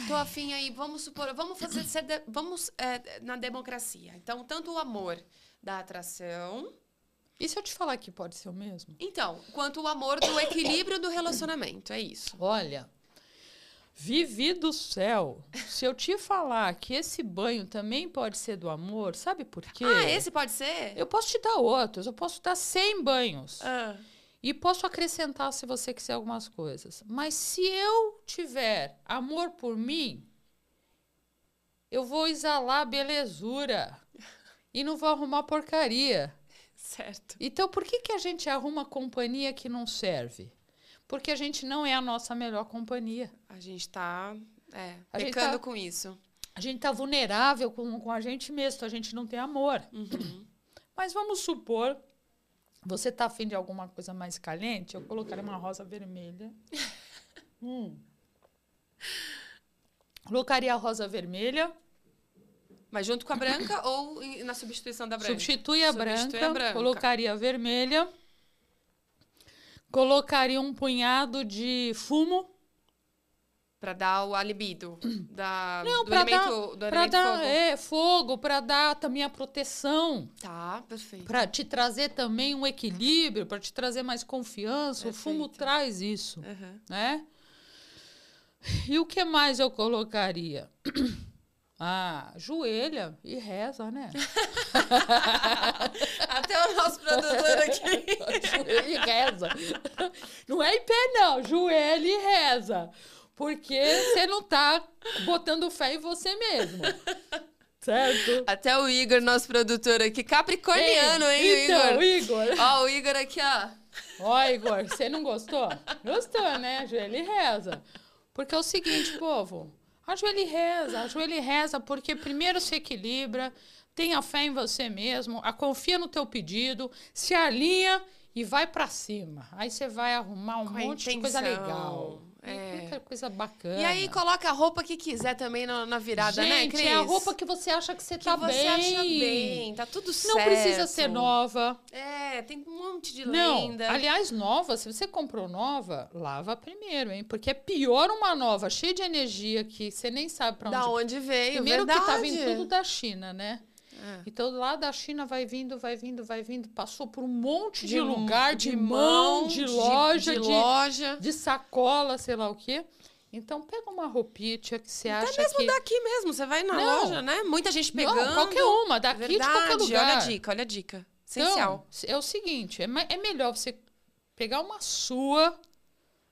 Tô afim aí, vamos supor, vamos fazer, vamos é, na democracia. Então, tanto o amor da atração, E se eu te falar que pode ser o mesmo? então, quanto o amor do equilíbrio do relacionamento, é isso. Olha, Vivi do céu. Se eu te falar que esse banho também pode ser do amor, sabe por quê? Ah, esse pode ser? Eu posso te dar outros, eu posso dar 100 banhos. Ah, E posso acrescentar se você quiser algumas coisas. Mas se eu tiver amor por mim, eu vou exalar belezura. e não vou arrumar porcaria. Certo. Então, por que, que a gente arruma companhia que não serve? Porque a gente não é a nossa melhor companhia. A gente tá é, A pecando tá- com isso. A gente tá vulnerável com, com a gente mesmo, a gente não tem amor. Uhum. Mas vamos supor, você tá afim de alguma coisa mais caliente, eu colocaria uma rosa vermelha. Hum. Colocaria a rosa vermelha, Mas junto com a branca ou na substituição da branca? substitui a, Substitui branca, a branca. colocaria a vermelha, colocaria um punhado de fumo. Pra dar o alibido da, Não, do elemento, dar, do pra elemento dar fogo. é, fogo, para dar também a proteção. Tá, perfeito. para te trazer também um equilíbrio, para te trazer mais confiança. O fumo Perfeito. traz isso, Aham. né? E o que mais eu colocaria? Ah, joelha e reza, né? Até o nosso produtor aqui. joelho e reza. Não é em pé, não. Joelho e reza. Porque você não tá botando fé em você mesmo. Certo? Até o Igor, nosso produtor aqui, capricorniano, hein, o então, Igor? Igor. Ó, o Igor aqui, ó. Ó, Igor, você não gostou? Gostou, né? Ajoelha e reza. Porque é o seguinte, povo. Ajoelha e reza. Ajoelha e reza porque primeiro se equilibra, tenha fé em você mesmo, a confia no teu pedido, se alinha e vai pra cima. Aí você vai arrumar um Com monte de coisa legal. É. Muita coisa bacana. E aí coloca a roupa que quiser também na, na virada, né, Gente, Cris? é a roupa que você acha que você que tá você bem. acha bem, tá tudo certo. Não precisa ser nova. É, tem um monte de Não, lenda. aliás, nova, se você comprou nova, lava primeiro, hein? Porque é pior uma nova cheia de energia que você nem sabe pra onde. Da onde veio, Primeiro verdade. que tá vindo tudo da China, né? É. Então lá da China vai vindo, vai vindo, vai vindo, passou por um monte de, De lugar, de, mão, de loja, de, de, loja. de sacola, sei lá o quê. Então pega uma roupinha que você Até acha mesmo que daqui mesmo, você vai na Não. loja, né? Muita gente Não, pegando. qualquer uma, daqui de Verdade, qualquer lugar. olha a dica, olha a dica. Essencial. Então, é o seguinte, é, é melhor você pegar uma sua,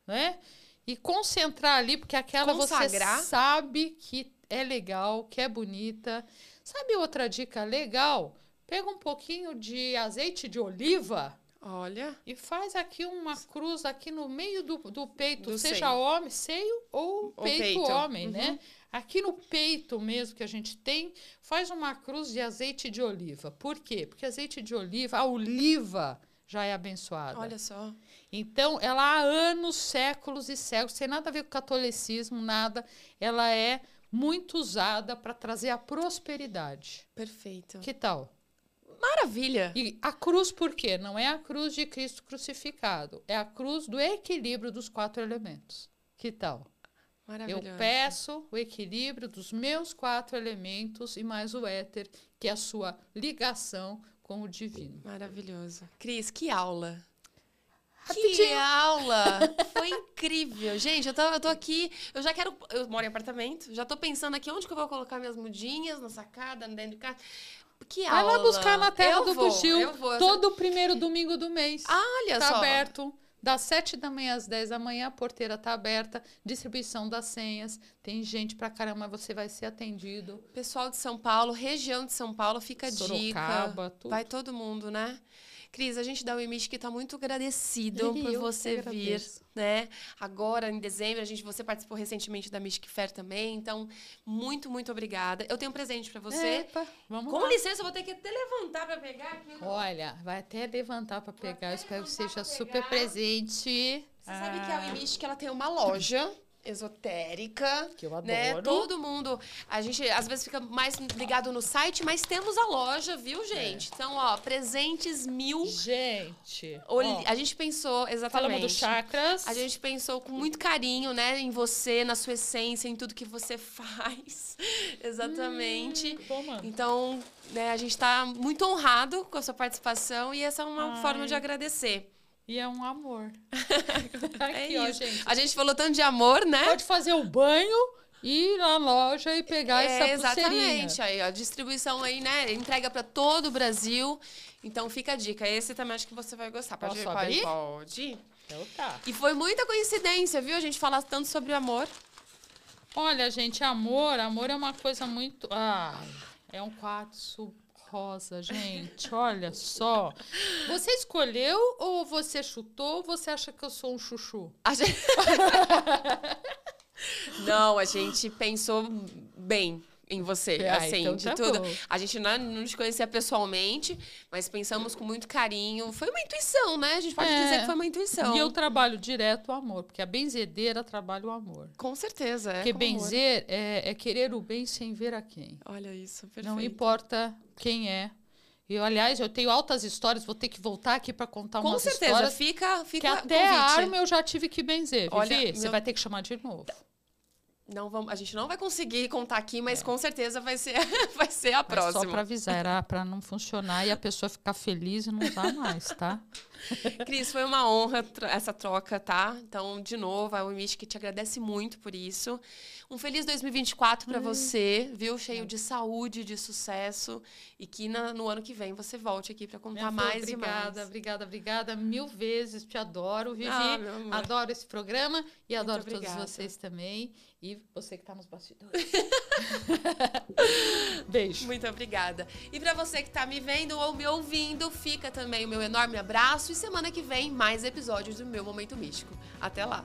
né? E concentrar ali, porque aquela Consagrar. você sabe que é legal, que é bonita. Sabe outra dica legal? Pega um pouquinho de azeite de oliva Olha. e faz aqui uma cruz aqui no meio do, do peito, Do seja seio. homem, seio ou Ou peito, peito. homem, Uhum. né? Aqui no peito mesmo que a gente tem, faz uma cruz de azeite de oliva. Por quê? Porque azeite de oliva, a oliva já é abençoada. Olha só. Então, ela há anos, séculos e séculos, sem nada a ver com catolicismo, nada. Ela é muito usada para trazer a prosperidade. Perfeito. Que tal? Maravilha. E a cruz por quê? Não é a cruz de Cristo crucificado, é a cruz do equilíbrio dos quatro elementos. Que tal? Eu peço o equilíbrio dos meus quatro elementos e mais o éter, que é a sua ligação com o divino. Maravilhoso. Cris, que aula. Que Rapidinho. aula! Foi incrível. Gente, eu tô, eu tô aqui, eu já quero. Eu moro em apartamento, já tô pensando aqui onde que eu vou colocar minhas mudinhas, na sacada, dentro de casa. Que Vai aula! lá buscar na terra eu do vou, Eu vou. todo primeiro domingo do mês. Olha tá só. aberto. Das 7 da manhã às 10 da manhã, a porteira tá aberta, distribuição das senhas. Tem gente pra caramba, você vai ser atendido. Pessoal de São Paulo, região de São Paulo, fica a dica. Sorocaba, tudo. Vai todo mundo, né? Cris, a gente da UEMIT que está muito agradecido E por você vir, né? Agora, em dezembro, a gente, você participou recentemente da Mystic Fair também, então, muito, muito obrigada. Eu tenho um presente para você. Epa, vamos Com lá. licença, eu vou ter que até levantar para pegar aqui. Olha, vai até levantar pra pegar. Eu espero que seja super presente. Você sabe que a UEMIT que ela tem uma loja esotérica, Que eu né? adoro. Todo mundo, a gente às vezes fica mais ligado no site, mas temos a loja, É. viu, gente? Então, ó, presentes mil. Gente, ó, a gente pensou exatamente. falamos dos chakras. A gente pensou com muito carinho, né, em você, na sua essência, em tudo que você faz. Exatamente. Toma. Então, né, a gente está muito honrado com a sua participação e essa é uma Ai. forma de agradecer. E é um amor. É Aqui, ó, isso. gente. A gente falou tanto de amor, né? Pode fazer o banho, ir na loja e pegar essa É, pulseirinha. exatamente. Aí, a distribuição aí, né? Entrega para todo o Brasil. Então fica a dica. Esse também acho que você vai gostar. Pode, Posso pode, abrir? pode. Então tá. E foi muita coincidência, viu? A gente falar tanto sobre amor. Olha, gente, amor, amor é uma coisa muito. Ai, é um quartzo rosa, gente. Olha só. Você escolheu ou você chutou ou você acha que eu sou um chuchu? A gente... Não, a gente pensou bem em você, Ah, assim, então de tá tudo. bom. A gente não, não te conhecia pessoalmente, mas pensamos com muito carinho. Foi uma intuição, né? A gente pode É. dizer que foi uma intuição. E eu trabalho direto o amor, porque a benzedeira trabalha o amor. Com certeza, é. Porque com benzer é, é querer o bem sem ver a quem. Olha isso, perfeito. Não importa quem é. E, aliás, eu tenho altas histórias, vou ter que voltar aqui para contar Com umas certeza, histórias. fica, Que fica até a convite. arma eu já tive que benzer, Vivi. Olha, Você meu- vai ter que chamar de novo. Não vamos, a gente não vai conseguir contar aqui, mas com certeza vai ser, vai ser a É. Mas próxima. só para avisar, era para não funcionar e a pessoa ficar feliz e não usar mais, tá? Cris, foi uma honra essa troca, tá? Então, de novo, a Wimich que te agradece muito por isso. Um feliz 2024 Hum. para você, viu? Cheio de saúde, de sucesso e que na- no ano que vem você volte aqui para contar Minha mais obrigada, e mais. obrigada, obrigada mil vezes. Te adoro, Vivi. Ah, adoro esse programa e adoro todos obrigada. vocês também. E você que está nos bastidores. Beijo. Muito obrigada. E para você que tá me vendo ou me ouvindo, fica também o meu enorme abraço e semana que vem mais episódios do meu Momento Místico. Até lá.